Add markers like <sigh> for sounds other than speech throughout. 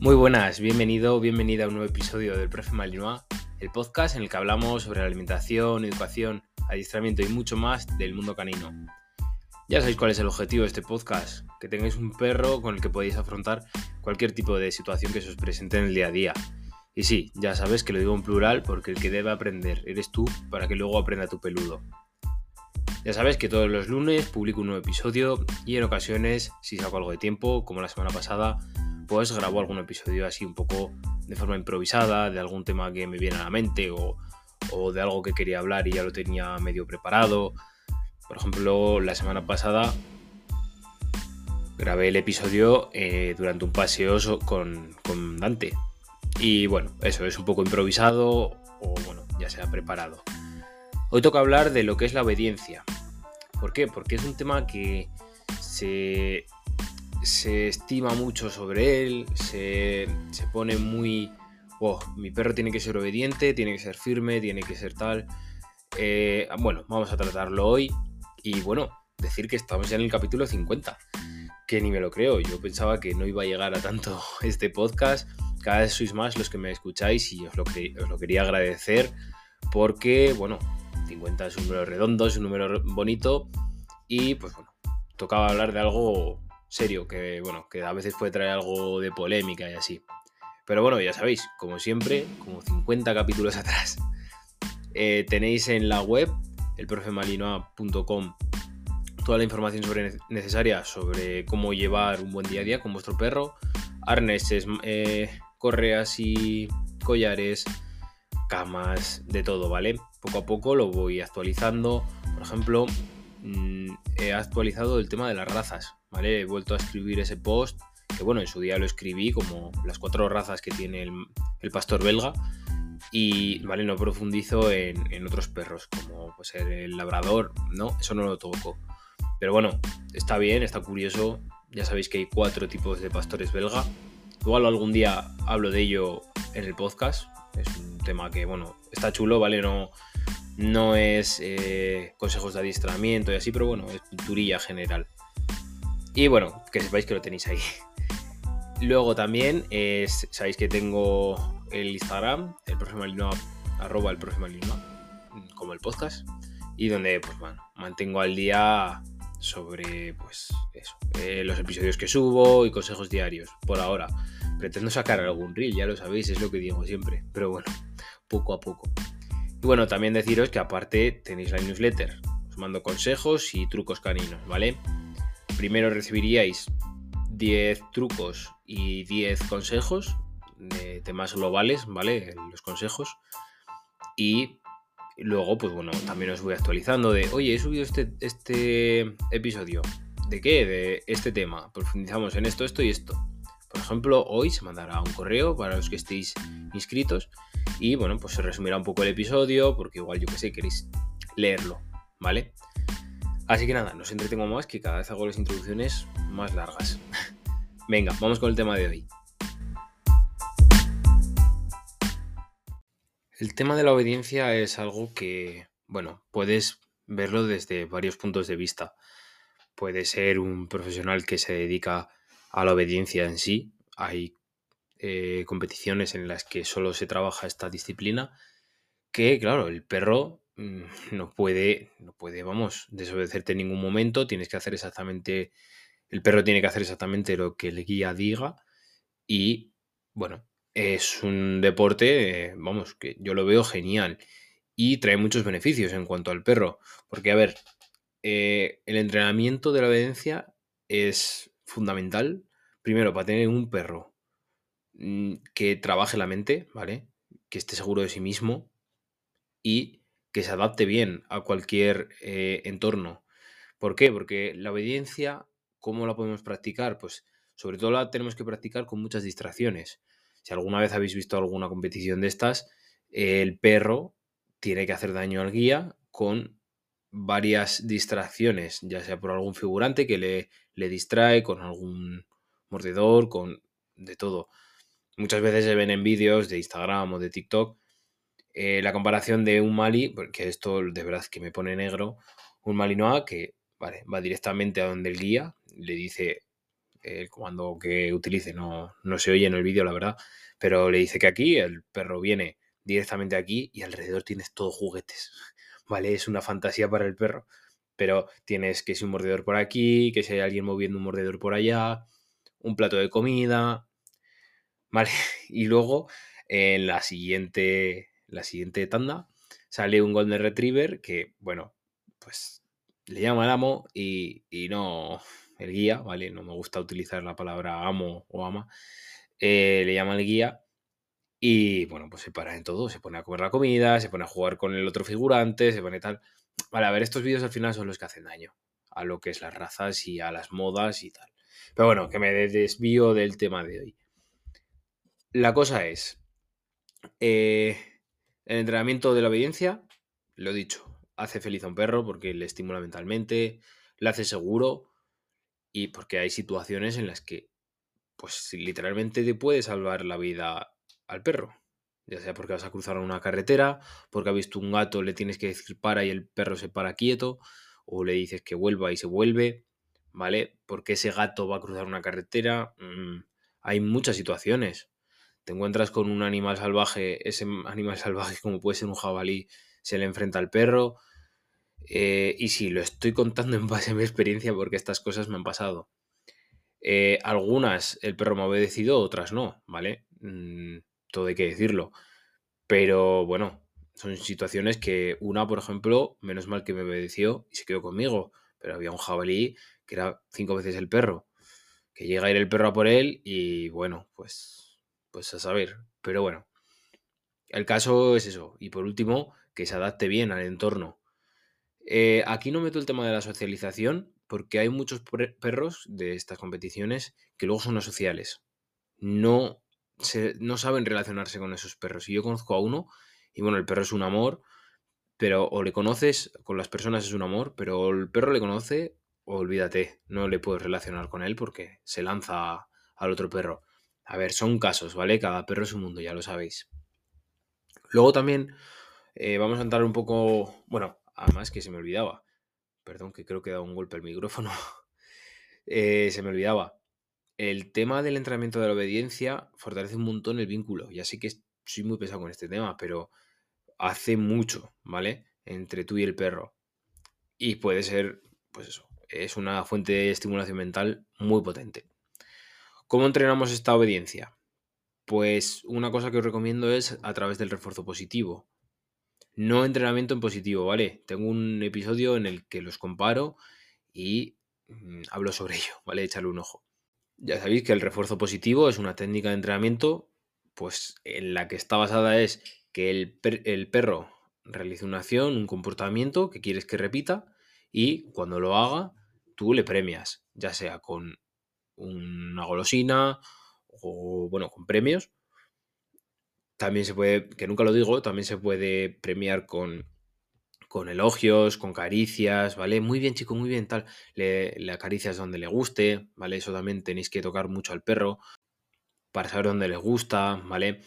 Muy buenas, bienvenido, bienvenida a un nuevo episodio del Profe Malinois, el podcast en el que hablamos sobre alimentación, educación, adiestramiento y mucho más del mundo canino. Ya sabéis cuál es el objetivo de este podcast, que tengáis un perro con el que podéis afrontar cualquier tipo de situación que se os presente en el día a día. Y sí, ya sabes que lo digo en plural porque el que debe aprender eres tú para que luego aprenda tu peludo. Ya sabes que todos los lunes publico un nuevo episodio y en ocasiones, si saco algo de tiempo, como la semana pasada, pues grabo algún episodio así un poco de forma improvisada, de algún tema que me viene a la mente o, de algo que quería hablar y ya lo tenía medio preparado. Por ejemplo, la semana pasada grabé el episodio eh, durante un paseo con, con, Dante. Y bueno, eso es un poco improvisado o bueno, ya se ha preparado. Hoy toca hablar de lo que es la obediencia. ¿Por qué? Porque es un tema que se se estima mucho sobre él, se, pone muy, oh, mi perro tiene que ser obediente, tiene que ser firme, tiene que ser tal. Eh, bueno, vamos a tratarlo hoy y bueno, decir que estamos ya en el capítulo 50, que ni me lo creo, yo pensaba que no iba a llegar a tanto <laughs> este podcast, cada vez sois más los que me escucháis y os lo, os lo quería agradecer porque, bueno, 50 es un número redondo, es un número bonito y pues bueno, tocaba hablar de algo serio, que bueno, que a veces puede traer algo de polémica y así. Pero bueno, ya sabéis, como siempre, como 50 capítulos <laughs> atrás, eh, tenéis en la web, elprofemalinoa.com, toda la información sobre necesaria sobre cómo llevar un buen día a día con vuestro perro, arneses, eh, correas y collares, camas, de todo, ¿vale? Poco a poco lo voy actualizando. Por ejemplo, mm, he actualizado el tema de las razas. ¿vale? He vuelto a escribir ese post, que bueno, en su día lo escribí como las cuatro razas que tiene el, pastor belga, y vale, no profundizo en, otros perros, como pues el labrador, ¿no? Eso no lo toco. Pero bueno, está bien, está curioso. Ya sabéis que hay cuatro tipos de pastores belga. Igual algún día hablo de ello en el podcast. Es un tema que, bueno, está chulo, ¿vale? No, no es eh, consejos de adiestramiento y así, pero bueno, es culturilla general. Y bueno, que sepáis que lo tenéis ahí. <laughs> Luego también sabéis que tengo el Instagram, el próximo arroba el próximo como el podcast, y donde pues bueno, mantengo al día sobre pues eso, eh, los episodios que subo y consejos diarios, por ahora. Pretendo sacar algún reel, ya lo sabéis, es lo que digo siempre, pero bueno, poco a poco. Y bueno, también deciros que aparte tenéis la newsletter, os mando consejos y trucos caninos, ¿vale? primero recibiríais 10 trucos y 10 consejos de temas globales, ¿vale? Los consejos. Y luego, pues bueno, también os voy actualizando de, oye, he subido este, este episodio. ¿De qué? De este tema. Profundizamos en esto, esto y esto. Por ejemplo, hoy se mandará un correo para los que estéis inscritos y bueno, pues se resumirá un poco el episodio porque igual yo que sé, queréis leerlo, ¿vale? Así que nada, no os entretengo más que cada vez hago las introducciones más largas. <laughs> Venga, vamos con el tema de hoy. El tema de la obediencia es algo que, bueno, puedes verlo desde varios puntos de vista. Puede ser un profesional que se dedica a la obediencia en sí. Hay eh, competiciones en las que solo se trabaja esta disciplina. Que, claro, el perro Mm, no puede, no puede, vamos, desobedecerte en ningún momento, tienes que hacer exactamente, el perro tiene que hacer exactamente lo que el guía diga y, bueno, es un deporte, vamos, que yo lo veo genial y trae muchos beneficios en cuanto al perro, porque, a ver, eh, el entrenamiento de la obediencia es fundamental, primero, para tener un perro mm, que trabaje la mente, ¿vale? Que esté seguro de sí mismo y que se adapte bien a cualquier eh, entorno. ¿Por qué? Porque la obediencia, ¿cómo la podemos practicar? Pues sobre todo la tenemos que practicar con muchas distracciones. Si alguna vez habéis visto alguna competición de estas, el perro tiene que hacer daño al guía con varias distracciones, ya sea por algún figurante que le, le distrae, con algún mordedor, con de todo. Muchas veces se ven en vídeos de Instagram o de TikTok eh, la comparación de un Mali, porque esto de verdad que me pone negro, un Malinois que va directamente a donde el guía, le dice el comando que utilice, no, no se oye en el vídeo, la verdad, pero le dice que aquí el perro viene directamente aquí y alrededor tienes todo juguetes, ¿vale? Es una fantasía para el perro, pero tienes que si un mordedor por aquí, que si hay alguien moviendo un mordedor por allá, un plato de comida, ¿vale? <laughs> Y luego en la siguiente, la siguiente tanda sale un Golden Retriever que, bueno, pues le llama al amo y, y no el guía, ¿vale? No me gusta utilizar la palabra amo o ama. Eh, le llama el guía y, bueno, pues se para en todo. Se pone a comer la comida, se pone a jugar con el otro figurante, se pone tal. Vale, a ver, estos vídeos al final son los que hacen daño a lo que es las razas y a las modas y tal. Pero bueno, que me desvío del tema de hoy. La cosa es, eh, el entrenamiento de la obediencia, lo he dicho, hace feliz a un perro porque le estimula mentalmente, le hace seguro y porque hay situaciones en las que, pues literalmente te puede salvar la vida al perro. Ya sea porque vas a cruzar una carretera, porque ha visto un gato, le tienes que decir para y el perro se para quieto, o le dices que vuelva y se vuelve, ¿vale? Porque ese gato va a cruzar una carretera. Mm, hay muchas situaciones te encuentras con un animal salvaje, ese animal <laughs> salvaje como puede ser un jabalí, se le enfrenta al perro. Eh, y sí, lo estoy contando en base a mi experiencia porque estas cosas me han pasado. Eh, algunas el perro me ha obedecido, otras no, ¿vale? Mm, todo hay que decirlo. Pero bueno, son situaciones que una, por ejemplo, menos mal que me obedeció y se quedó conmigo, pero había un jabalí que era cinco veces el perro, que llega a ir el perro a por él y bueno, pues pues a saber. Pero bueno, el caso es eso. Y por último, que se adapte bien al entorno. Eh, aquí no meto el tema de la socialización porque hay muchos perros de estas competiciones que luego son asociales. No, no saben relacionarse con esos perros. Y yo conozco a uno y bueno, el perro es un amor, pero o le conoces, con las personas es un amor, pero el perro le conoce, olvídate, no le puedes relacionar con él porque se lanza al otro perro. A ver, son casos, ¿vale? Cada perro es un mundo, ya lo sabéis. Luego también eh, vamos a entrar un poco. Bueno, además que se me olvidaba. Perdón, que creo que he dado un golpe al micrófono. <laughs> Eh, se me olvidaba. El tema del entrenamiento de la obediencia fortalece un montón el vínculo. Ya sé que soy muy pesado con este tema, pero hace mucho, ¿vale? Entre tú y el perro. Y puede ser, pues eso, es una fuente de estimulación mental muy potente. ¿Cómo entrenamos esta obediencia? Pues una cosa que os recomiendo es a través del refuerzo positivo. No entrenamiento en positivo, ¿vale? Tengo un episodio en el que los comparo y mm, hablo sobre ello, ¿vale? Echarle un ojo. Ya sabéis que el refuerzo positivo es una técnica de entrenamiento, pues en la que está basada es que el, el perro realice una acción, un comportamiento que quieres que repita y cuando lo haga, tú le premias, ya sea con una golosina o, bueno, con premios. También se puede, que nunca lo digo, también se puede premiar con, con elogios, con caricias, ¿vale? Muy bien, chico, muy bien, tal. Le, le, acaricias donde le guste, ¿vale? Eso también tenéis que tocar mucho al perro para saber dónde le gusta, ¿vale?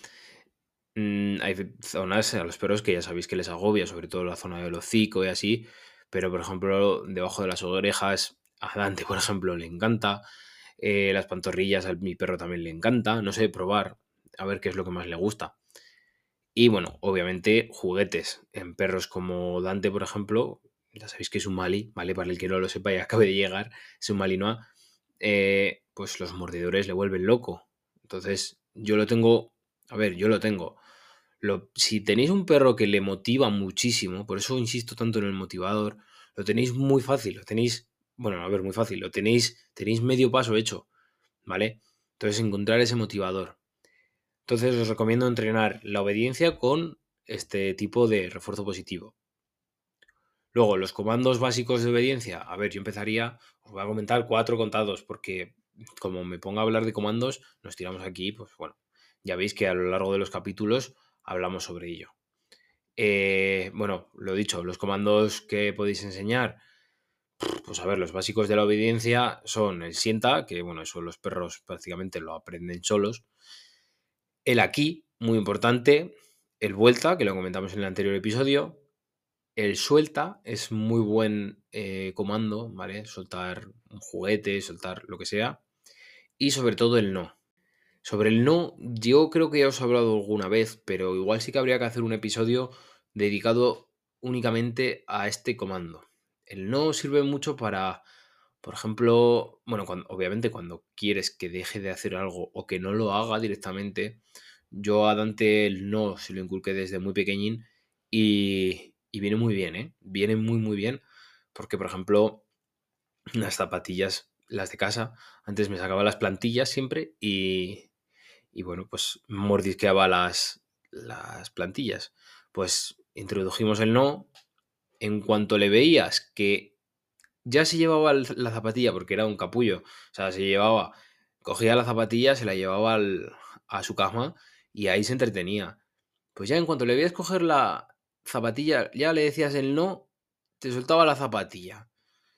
Mm, hay zonas a los perros que ya sabéis que les agobia, sobre todo la zona del hocico y así, pero por ejemplo, debajo de las orejas, a Dante, por ejemplo, le encanta. Eh, las pantorrillas a mi perro también le encanta. No sé, probar, a ver qué es lo que más le gusta. Y bueno, obviamente juguetes en perros como Dante, por ejemplo. Ya sabéis que es un Mali, ¿vale? Para el que no lo sepa y <laughs> acabe de llegar, es un Malinois. Eh, pues los mordedores le vuelven loco. Entonces, yo lo tengo. A ver, yo lo tengo. Lo, si tenéis un perro que le motiva muchísimo, por eso insisto tanto en el motivador, lo tenéis muy fácil, lo tenéis bueno, a ver, muy fácil, lo tenéis, tenéis medio paso hecho, ¿vale? Entonces, encontrar ese motivador. Entonces, os recomiendo entrenar la obediencia con este tipo de refuerzo positivo. Luego, los comandos básicos de obediencia. A ver, yo empezaría, os voy a comentar cuatro contados, porque como me ponga a hablar de comandos, nos tiramos aquí, pues bueno, ya veis que a lo largo de los capítulos hablamos sobre ello. Eh, bueno, lo dicho, los comandos que podéis enseñar, pues a ver, los básicos de la obediencia son el sienta, que bueno, eso los perros prácticamente lo aprenden solos. El aquí, muy importante. El vuelta, que lo comentamos en el anterior episodio. El suelta es muy buen eh, comando, ¿vale? Soltar un juguete, soltar lo que sea. y sobre todo el no. Sobre el no, yo creo que ya os he hablado alguna vez, pero igual sí que habría que hacer un episodio dedicado únicamente a este comando. El no sirve mucho para, por ejemplo, bueno, obviamente cuando quieres que deje de hacer algo o que no lo haga directamente, yo a Dante el no se lo inculqué desde muy pequeñín y, y viene muy bien, ¿eh? Viene muy, muy bien porque, por ejemplo, las zapatillas, las de casa, antes me sacaba las plantillas siempre y, y bueno, pues mordisqueaba las, las plantillas. Pues introdujimos el no. En cuanto le veías que ya se llevaba la zapatilla, porque era un capullo, o sea, se llevaba, cogía la zapatilla, se la llevaba a su cama y ahí se entretenía. Pues ya en cuanto le veías coger la zapatilla, ya le decías el no, te soltaba la zapatilla,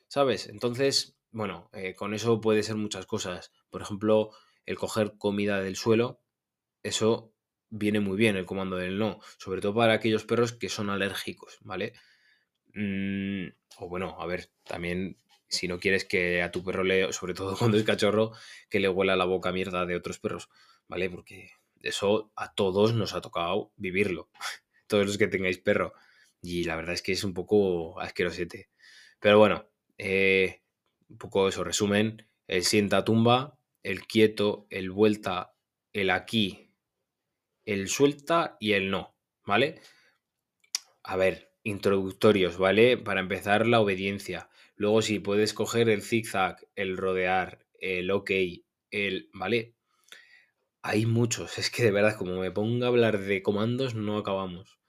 ¿sabes? Entonces, bueno, eh, con eso puede ser muchas cosas. Por ejemplo, el coger comida del suelo, eso viene muy bien el comando del no, sobre todo para aquellos perros que son alérgicos, ¿vale? Mm, o bueno, a ver, también si no quieres que a tu perro le, sobre todo <laughs> cuando es cachorro, que le huela la boca mierda de otros perros, ¿vale? Porque eso a todos nos ha tocado vivirlo, <laughs> todos los que tengáis perro. Y la verdad es que es un poco asquerosete. Pero bueno, eh, un poco eso, resumen, el sienta tumba, el quieto, el vuelta, el aquí, el suelta y el no, ¿vale? A ver, introductorios, ¿vale? Para empezar la obediencia. Luego si puedes coger el zigzag, el rodear, el ok, el, ¿vale? Hay muchos, es que de verdad, como me pongo a hablar de comandos, no acabamos.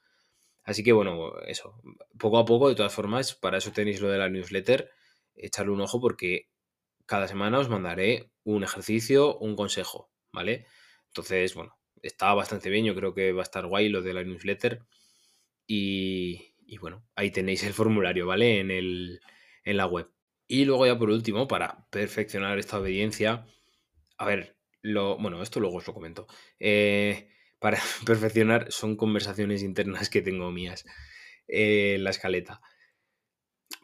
Así que bueno, eso, poco a poco, de todas formas, para eso tenéis lo de la newsletter, echarle un ojo porque cada semana os mandaré un ejercicio, un consejo, ¿vale? Entonces, bueno, está bastante bien, yo creo que va a estar guay lo de la newsletter. Y, bueno, ahí tenéis el formulario, ¿vale? En, el, en la web. Y luego ya por último, para perfeccionar esta obediencia, a ver, lo, bueno, esto luego os lo comento. Eh, para <laughs> perfeccionar son conversaciones internas que tengo mías en la escaleta.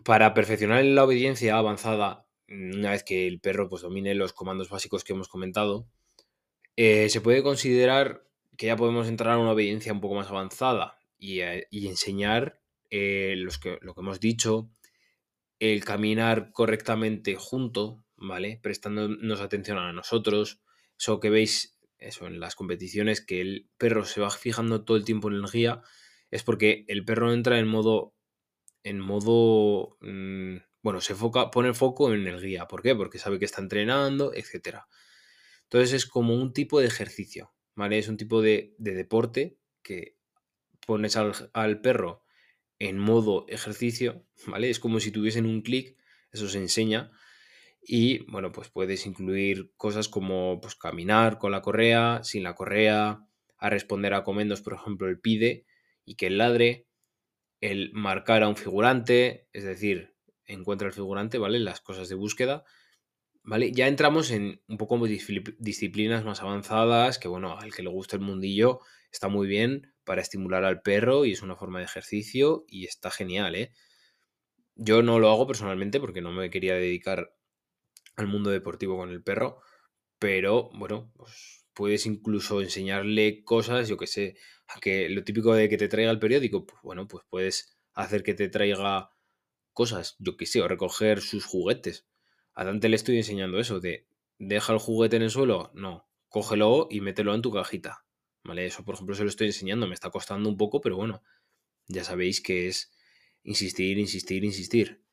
Para perfeccionar la obediencia avanzada, una vez que el perro pues, domine los comandos básicos que hemos comentado, eh, se puede considerar que ya podemos entrar a una obediencia un poco más avanzada y, eh, enseñar eh, lo que hemos dicho, el caminar correctamente junto, ¿vale? Prestándonos atención a nosotros. Eso que veis, eso en las competiciones, que el perro se va fijando todo el tiempo en el guía, es porque el perro entra en modo. En modo. Mm, bueno, se foca, pone el foco en el guía. ¿Por qué? Porque sabe que está entrenando, etcétera. Entonces es como un tipo de ejercicio, ¿vale? Es un tipo de, deporte que pones al, perro en modo ejercicio, ¿vale? Es como si tuviesen un clic, eso se enseña. Y bueno, pues puedes incluir cosas como pues, caminar con la correa, sin la correa, a responder a comandos, por ejemplo, el pide y que el ladre, el marcar a un figurante, es decir, encuentra el figurante, ¿vale? Las cosas de búsqueda ¿vale? Ya entramos en un poco disciplinas más avanzadas, que bueno, al que le gusta el mundillo está muy bien para estimular al perro y es una forma de ejercicio y está genial, ¿eh? Yo no lo hago personalmente porque no me quería dedicar al mundo deportivo con el perro, pero bueno, pues puedes incluso enseñarle cosas, yo que sé, que lo típico de que te traiga el periódico, pues bueno, pues puedes hacer que te traiga cosas, yo que sé, o recoger sus juguetes a Dante le estoy enseñando eso, de deja el juguete en el suelo, no, cógelo y mételo en tu cajita. ¿Vale? Eso, por ejemplo, se lo estoy enseñando, me está costando un poco, pero bueno, ya sabéis que es insistir, insistir, insistir.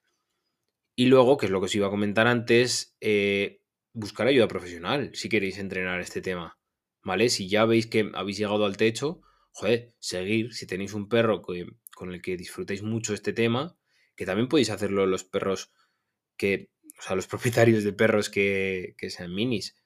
Y luego, que es lo que os iba a comentar antes, eh, buscar ayuda profesional si queréis entrenar este tema. ¿Vale? Si ya veis que habéis llegado al techo, joder, seguir. Si tenéis un perro con el que disfrutáis mucho este tema, que también podéis hacerlo los perros que o sea, los <laughs> propietarios de perros que, sean minis.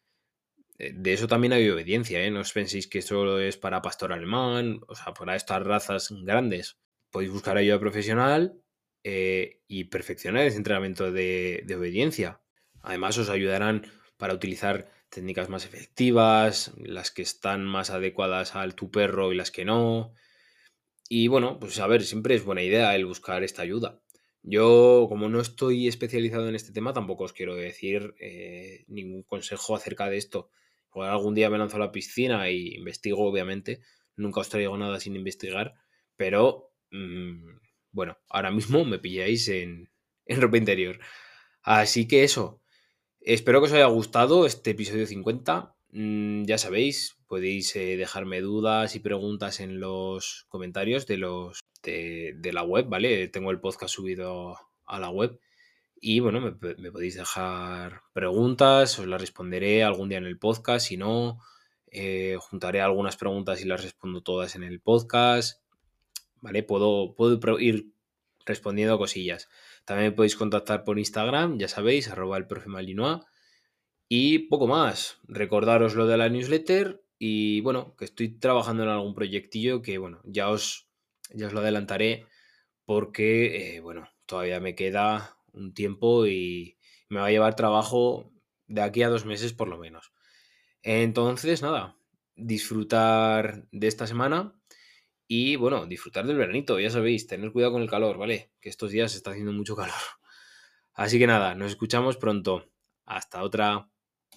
Eh, de eso también hay obediencia, ¿eh? No os penséis que solo es para pastor alemán, o sea, para estas razas grandes. Podéis buscar ayuda profesional eh, y perfeccionar ese entrenamiento de, obediencia. Además, os ayudarán para utilizar técnicas más efectivas, las que están más adecuadas al tu perro y las que no. Y bueno, pues a ver, siempre es buena idea el buscar esta ayuda. Yo, como no estoy especializado en este tema, tampoco os quiero decir eh, ningún consejo acerca de esto. Igual algún día me lanzo a la piscina y investigo, obviamente. Nunca os traigo nada sin investigar. Pero, mm, bueno, ahora mismo me pilláis en, en ropa interior. Así que eso. Espero que os haya gustado este episodio 50. Mm, ya sabéis, podéis eh, dejarme dudas y preguntas en los comentarios de los de, la web, ¿vale? Tengo el podcast subido a la web. Y bueno, me, podéis dejar preguntas, os las responderé algún día en el podcast. Si no, eh, juntaré algunas preguntas y las respondo todas en el podcast. ¿Vale? Puedo, puedo ir respondiendo cosillas. También me podéis contactar por Instagram, ya sabéis, arroba el profe Malinois. Y poco más. Recordaros lo de la newsletter y bueno, que estoy trabajando en algún proyectillo que bueno, ya os, ya os lo adelantaré porque eh, bueno, todavía me queda un tiempo y me va a llevar trabajo de aquí a dos meses por lo menos. Entonces, nada, disfrutar de esta semana y bueno, disfrutar del veranito, ya sabéis, tener cuidado con el calor, ¿vale? Que estos días está haciendo mucho calor. Así que nada, nos escuchamos pronto. Hasta otra.